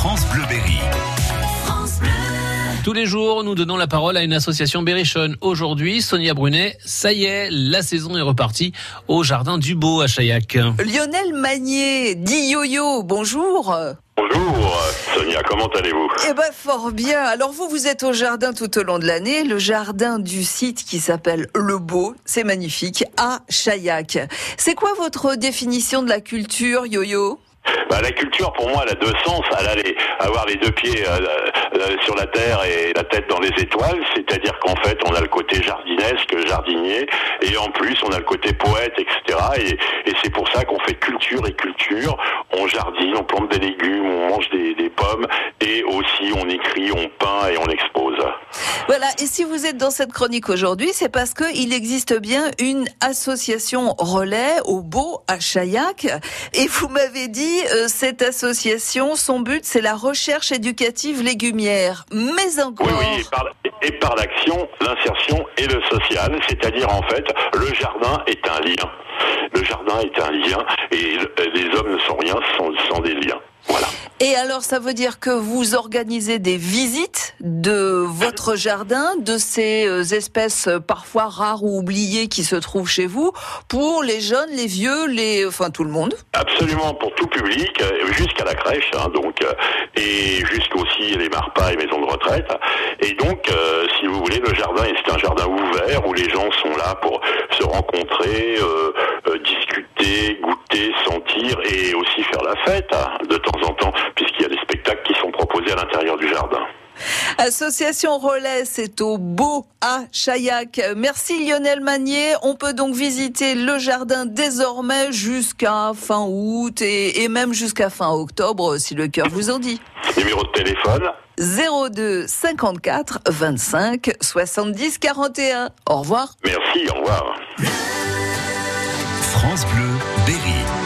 France Bleu Berry. Tous les jours, nous donnons la parole à une association berrichonne. Aujourd'hui, Sonia Brunet, ça y est, la saison est repartie au Jardin du Beau à Chaillac. Lionel Magnier, dit Yo-Yo, bonjour. Bonjour Sonia, comment allez-vous? Eh ben fort bien. Alors vous, vous êtes au jardin tout au long de l'année, le jardin du site qui s'appelle Le Beau, c'est magnifique, à Chaillac. C'est quoi votre définition de la culture, Yo-Yo? Bah, La culture, pour moi, elle a deux sens. Elle a les, avoir les deux pieds euh, euh, sur la terre et la tête dans les étoiles, c'est-à-dire qu'en fait, on a le côté jardinesque, jardinier, et en plus, on a le côté poète, etc. Et, c'est pour ça qu'on fait culture et culture. On jardine, on plante des légumes, on mange des pommes, et aussi on écrit, on peint et on expose. Voilà, et si vous êtes dans cette chronique aujourd'hui, c'est parce qu'il existe bien une association relais au Beau à Chaillac. Et vous m'avez dit, euh, cette association, son but, c'est la recherche éducative légumière. Mais encore... Oui, oui, et par, et par l'action, l'insertion et le social, c'est-à-dire en fait, le jardin est un lien. Le jardin est un lien, et les hommes ne sont rien sans des liens. Voilà. Et alors, ça veut dire que vous organisez des visites de votre jardin, de ces euh, espèces euh, parfois rares ou oubliées qui se trouvent chez vous, pour les jeunes, les vieux, les, enfin tout le monde? Absolument, pour tout public, euh, jusqu'à la crèche, hein, donc, et jusqu'aussi les marpas et maisons de retraite. Et donc, si vous voulez, le jardin, c'est un jardin ouvert où les gens sont là pour se rencontrer, discuter, goûter, sentir et aussi faire la fête hein, de temps en temps, Association Relais, c'est au Beau à Chaillac. Merci Lionel Magnier. On peut donc visiter le jardin désormais jusqu'à fin août et, et même jusqu'à fin octobre si le cœur vous en dit. Numéro de téléphone 02 54 25 70 41. Au revoir. Merci, au revoir. France Bleu Berry.